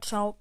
烧